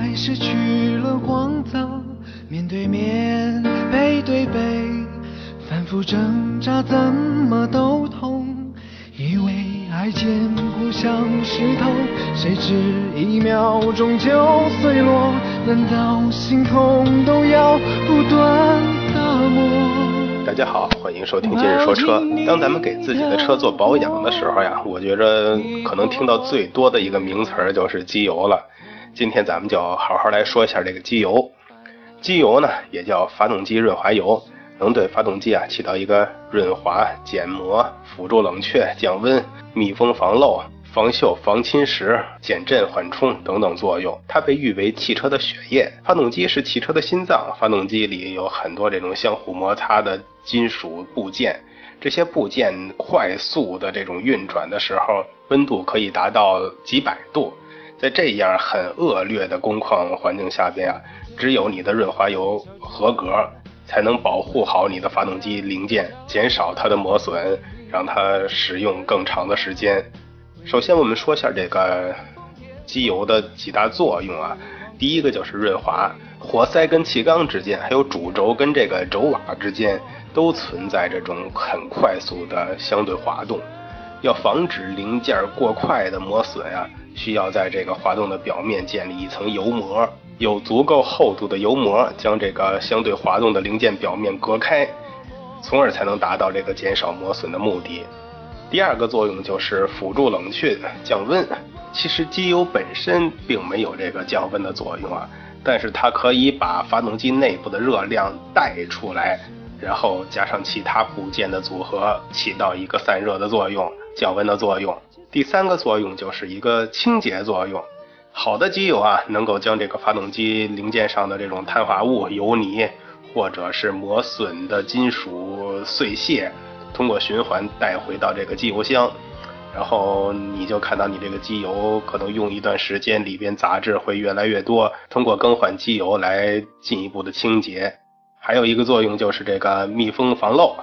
爱失去了光泽，面对面，背对背，反复挣扎，怎么都痛。以为爱坚固像石头，谁知一秒钟就碎落。难道心痛都要不断打磨？大家好，欢迎收听今日说车。当咱们给自己的车做保养的时候呀，我觉着可能听到最多的一个名词儿就是机油了。今天咱们就好好来说一下这个机油。机油呢，也叫发动机润滑油，能对发动机啊起到一个润滑、减磨、辅助冷却、降温、密封防漏、防锈、防侵蚀、减震缓冲等等作用。它被誉为汽车的血液。发动机是汽车的心脏，发动机里有很多这种相互摩擦的金属部件。这些部件快速的这种运转的时候，温度可以达到几百度。在这样很恶劣的工况环境下边啊，只有你的润滑油合格，才能保护好你的发动机零件，减少它的磨损，让它使用更长的时间。首先，我们说一下这个机油的几大作用啊。第一个就是润滑，活塞跟气缸之间，还有主轴跟这个轴瓦之间，都存在这种很快速的相对滑动。要防止零件过快的磨损啊，需要在这个滑动的表面建立一层油膜，有足够厚度的油膜将这个相对滑动的零件表面隔开，从而才能达到这个减少磨损的目的。第二个作用就是辅助冷却、降温。其实机油本身并没有这个降温的作用啊，但是它可以把发动机内部的热量带出来，然后加上其他部件的组合，起到一个散热的作用、降温的作用。第三个作用就是一个清洁作用。好的机油啊，能够将这个发动机零件上的这种碳化物、油泥或者是磨损的金属碎屑，通过循环带回到这个机油箱。然后你就看到你这个机油可能用一段时间，里边杂质会越来越多。通过更换机油来进一步的清洁。还有一个作用就是这个密封防漏，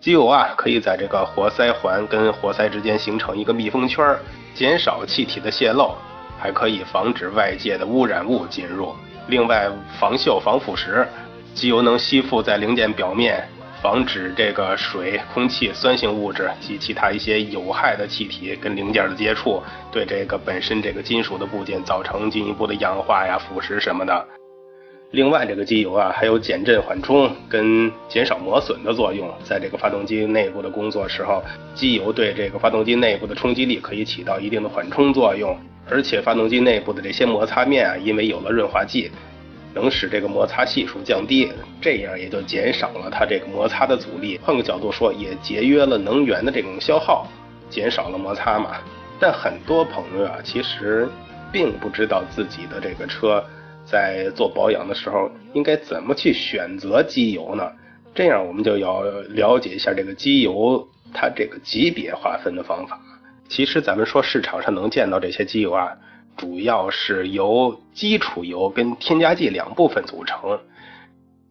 机油啊可以在这个活塞环跟活塞之间形成一个密封圈，减少气体的泄漏，还可以防止外界的污染物进入。另外防锈防腐蚀，机油能吸附在零件表面。防止这个水、空气、酸性物质及其他一些有害的气体跟零件的接触，对这个本身这个金属的部件造成进一步的氧化呀、腐蚀什么的。另外，这个机油啊还有减震缓冲跟减少磨损的作用。在这个发动机内部的工作时候，机油对这个发动机内部的冲击力可以起到一定的缓冲作用，而且发动机内部的这些摩擦面啊，因为有了润滑剂。能使这个摩擦系数降低，这样也就减少了它这个摩擦的阻力。换个角度说，也节约了能源的这种消耗，减少了摩擦嘛。但很多朋友啊，其实并不知道自己的这个车在做保养的时候应该怎么去选择机油呢？这样我们就要了解一下这个机油它这个级别划分的方法。其实咱们说市场上能见到这些机油啊。主要是由基础油跟添加剂两部分组成。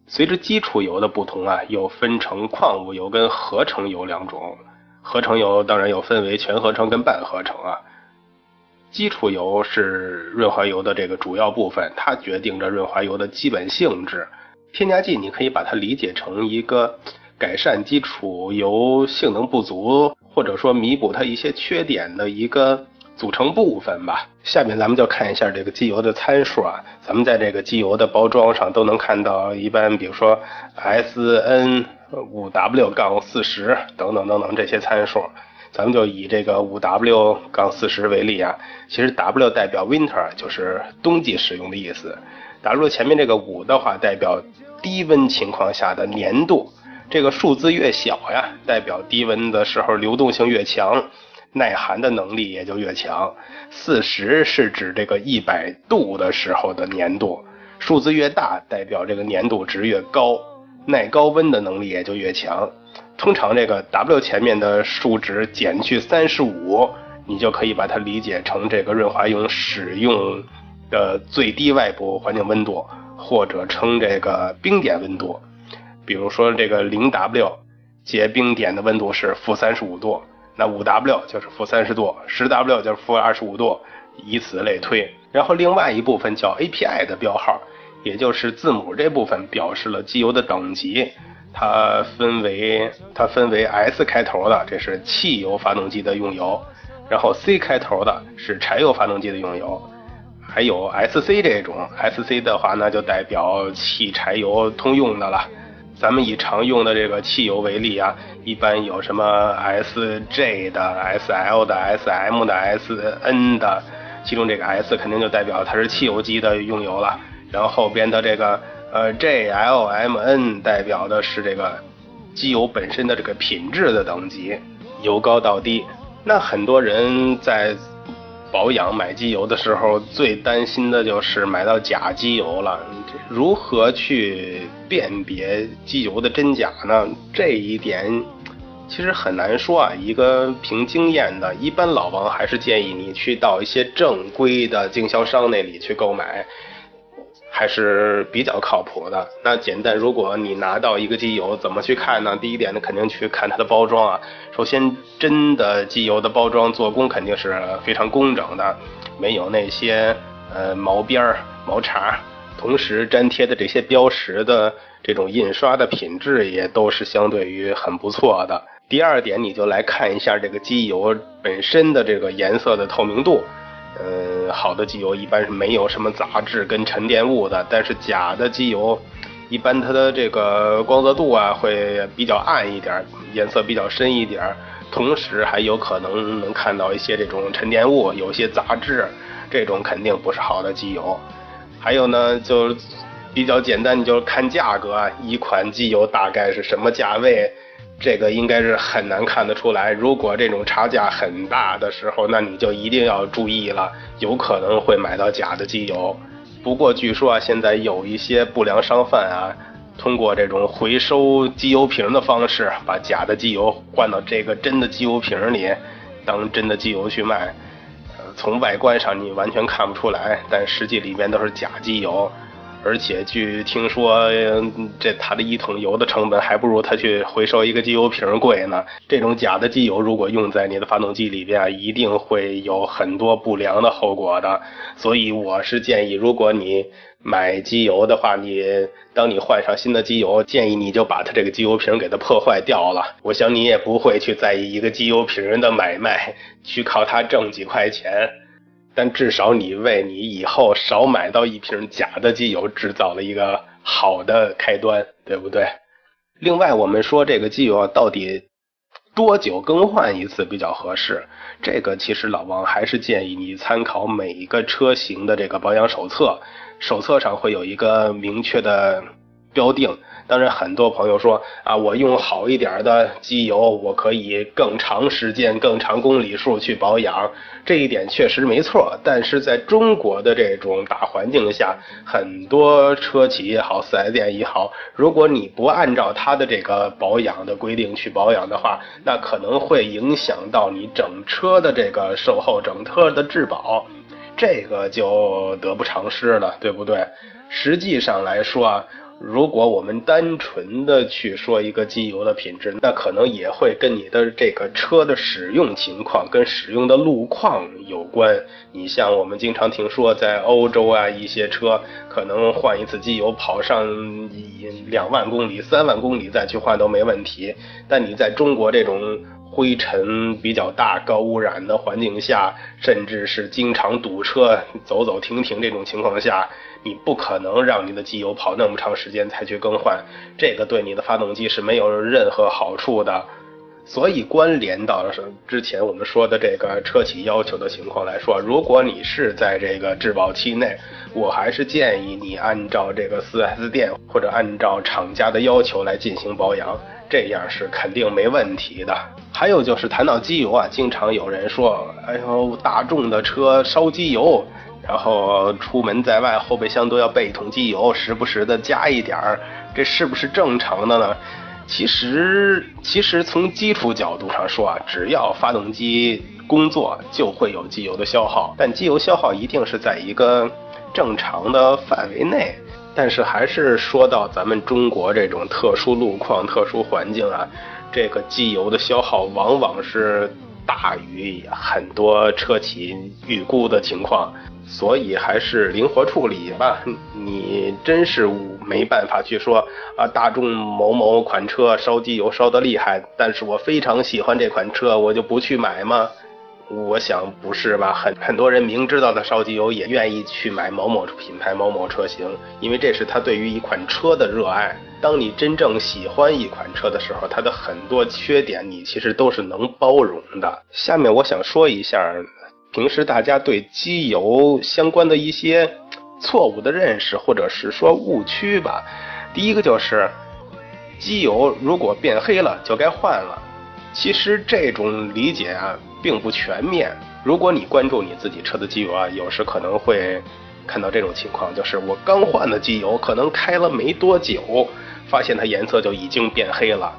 随着基础油的不同啊，又分成矿物油跟合成油两种。合成油当然又分为全合成跟半合成啊。基础油是润滑油的这个主要部分，它决定着润滑油的基本性质。添加剂你可以把它理解成一个改善基础油性能不足，或者说弥补它一些缺点的一个。组成部分吧。下面咱们就看一下这个机油的参数啊。咱们在这个机油的包装上都能看到，一般比如说 S N 五 W 杠四十等等等等这些参数。咱们就以这个五 W 杠四十为例啊。其实 W 代表 Winter，就是冬季使用的意思。W 前面这个五的话，代表低温情况下的粘度。这个数字越小呀，代表低温的时候流动性越强。耐寒的能力也就越强。四十是指这个一百度的时候的粘度，数字越大代表这个粘度值越高，耐高温的能力也就越强。通常这个 W 前面的数值减去三十五，你就可以把它理解成这个润滑油使用的最低外部环境温度，或者称这个冰点温度。比如说这个零 W 结冰点的温度是负三十五度，那五 W 就是负三十度，十 W 就是负二十五度，以此类推。然后另外一部分叫 API 的标号，也就是字母这部分表示了机油的等级，它分为它分为 S 开头的，这是汽油发动机的用油，然后 C 开头的是柴油发动机的用油，还有 SC 这种，SC 的话那就代表汽柴油通用的了。咱们以常用的这个汽油为例啊，一般有什么 SJ 的、SL 的、SM 的、SN 的，其中这个 S 肯定就代表它是汽油机的用油了，然后后边的这个呃 JLMN 代表的是这个机油本身的这个品质的等级，由高到低。那很多人在保养买机油的时候，最担心的就是买到假机油了。如何去辨别机油的真假呢？这一点其实很难说啊。一个凭经验的，一般老王还是建议你去到一些正规的经销商那里去购买，还是比较靠谱的。那简单，如果你拿到一个机油，怎么去看呢？第一点呢，肯定去看它的包装啊。首先，真的机油的包装做工肯定是非常工整的，没有那些呃毛边儿、毛茬。同时粘贴的这些标识的这种印刷的品质也都是相对于很不错的。第二点，你就来看一下这个机油本身的这个颜色的透明度。呃，好的机油一般是没有什么杂质跟沉淀物的，但是假的机油一般它的这个光泽度啊会比较暗一点，颜色比较深一点，同时还有可能能看到一些这种沉淀物，有些杂质，这种肯定不是好的机油。还有呢，就比较简单，你就看价格啊，一款机油大概是什么价位，这个应该是很难看得出来。如果这种差价很大的时候，那你就一定要注意了，有可能会买到假的机油。不过据说啊，现在有一些不良商贩啊，通过这种回收机油瓶的方式，把假的机油换到这个真的机油瓶里，当真的机油去卖。呃从外观上你完全看不出来，但实际里面都是假机油，而且据听说，这它的一桶油的成本还不如他去回收一个机油瓶贵呢。这种假的机油如果用在你的发动机里边，一定会有很多不良的后果的。所以我是建议，如果你买机油的话，你当你换上新的机油，建议你就把它这个机油瓶给它破坏掉了。我想你也不会去在意一个机油瓶的买卖，去靠它挣几块钱，但至少你为你以后少买到一瓶假的机油制造了一个好的开端，对不对？另外，我们说这个机油到底多久更换一次比较合适？这个其实老王还是建议你参考每一个车型的这个保养手册。手册上会有一个明确的标定。当然，很多朋友说啊，我用好一点的机油，我可以更长时间、更长公里数去保养，这一点确实没错。但是在中国的这种大环境下，很多车企也好四 S 店也好，如果你不按照它的这个保养的规定去保养的话，那可能会影响到你整车的这个售后、整车的质保。这个就得不偿失了，对不对？实际上来说啊，如果我们单纯的去说一个机油的品质，那可能也会跟你的这个车的使用情况、跟使用的路况有关。你像我们经常听说，在欧洲啊，一些车可能换一次机油跑上两万公里、三万公里再去换都没问题，但你在中国这种。灰尘比较大、高污染的环境下，甚至是经常堵车、走走停停这种情况下，你不可能让你的机油跑那么长时间才去更换，这个对你的发动机是没有任何好处的。所以关联到是之前我们说的这个车企要求的情况来说，如果你是在这个质保期内，我还是建议你按照这个 4S 店或者按照厂家的要求来进行保养。这样是肯定没问题的。还有就是谈到机油啊，经常有人说，哎呦，大众的车烧机油，然后出门在外后备箱都要备一桶机油，时不时的加一点儿，这是不是正常的呢？其实，其实从基础角度上说啊，只要发动机工作，就会有机油的消耗，但机油消耗一定是在一个正常的范围内。但是还是说到咱们中国这种特殊路况、特殊环境啊，这个机油的消耗往往是大于很多车企预估的情况，所以还是灵活处理吧。你真是没办法去说啊，大众某某款车烧机油烧得厉害，但是我非常喜欢这款车，我就不去买吗？我想不是吧，很很多人明知道它烧机油，也愿意去买某某品牌某某车型，因为这是他对于一款车的热爱。当你真正喜欢一款车的时候，它的很多缺点你其实都是能包容的。下面我想说一下，平时大家对机油相关的一些错误的认识，或者是说误区吧。第一个就是，机油如果变黑了就该换了。其实这种理解啊。并不全面。如果你关注你自己车的机油啊，有时可能会看到这种情况，就是我刚换的机油，可能开了没多久，发现它颜色就已经变黑了。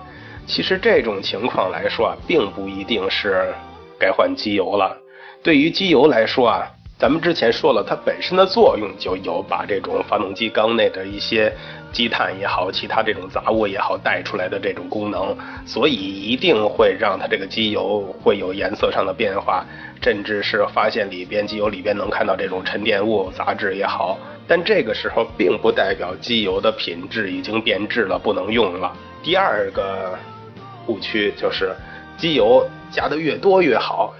其实这种情况来说啊，并不一定是该换机油了。对于机油来说啊。咱们之前说了，它本身的作用就有把这种发动机缸内的一些积碳也好，其他这种杂物也好带出来的这种功能，所以一定会让它这个机油会有颜色上的变化，甚至是发现里边机油里边能看到这种沉淀物、杂质也好。但这个时候并不代表机油的品质已经变质了，不能用了。第二个误区就是，机油加的越多越好。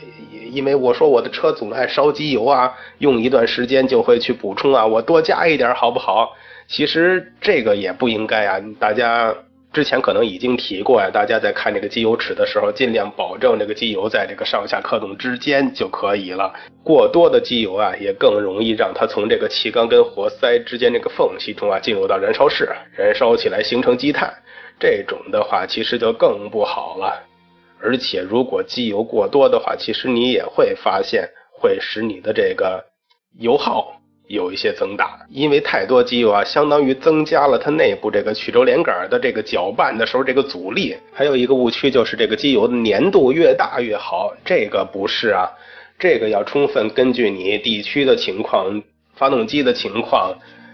因为我说我的车总爱烧机油啊，用一段时间就会去补充啊，我多加一点好不好？其实这个也不应该啊。大家之前可能已经提过呀，大家在看这个机油尺的时候，尽量保证这个机油在这个上下刻度之间就可以了。过多的机油啊，也更容易让它从这个气缸跟活塞之间这个缝隙中啊进入到燃烧室，燃烧起来形成积碳，这种的话其实就更不好了。而且，如果机油过多的话，其实你也会发现会使你的这个油耗有一些增大，因为太多机油啊，相当于增加了它内部这个曲轴连杆的这个搅拌的时候这个阻力。还有一个误区就是这个机油的粘度越大越好，这个不是啊，这个要充分根据你地区的情况、发动机的情况。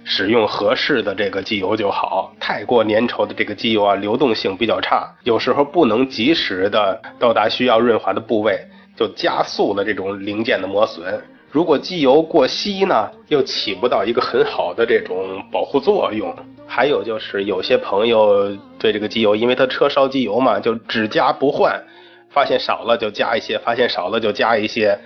使用合适的这个机油就好，太过粘稠的这个机油啊，流动性比较差，有时候不能及时的到达需要润滑的部位，就加速了这种零件的磨损。如果机油过稀呢，又起不到一个很好的这种保护作用。还有就是有些朋友对这个机油，因为他车烧机油嘛，就只加不换，发现少了就加一些，发现少了就加一些。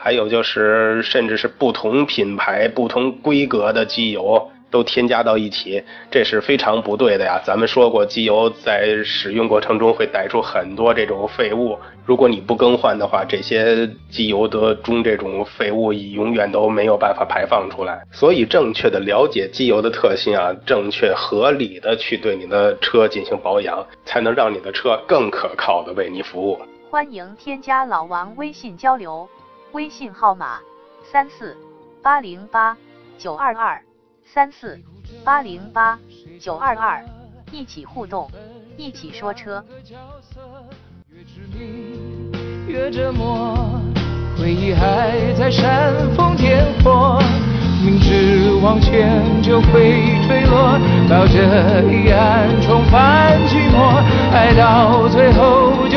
还有就是，甚至是不同品牌、不同规格的机油都添加到一起，这是非常不对的呀。咱们说过，机油在使用过程中会带出很多这种废物，如果你不更换的话，这些机油的中这种废物永远都没有办法排放出来。所以，正确的了解机油的特性啊，正确合理的去对你的车进行保养，才能让你的车更可靠的为你服务。欢迎添加老王微信交流。微信号码三四八零八九二二三四八零八九二二，一起互动，一起说车。越折磨，回忆还在煽风点火，明知往前就会坠落，抱着遗憾重返寂寞，爱到最后。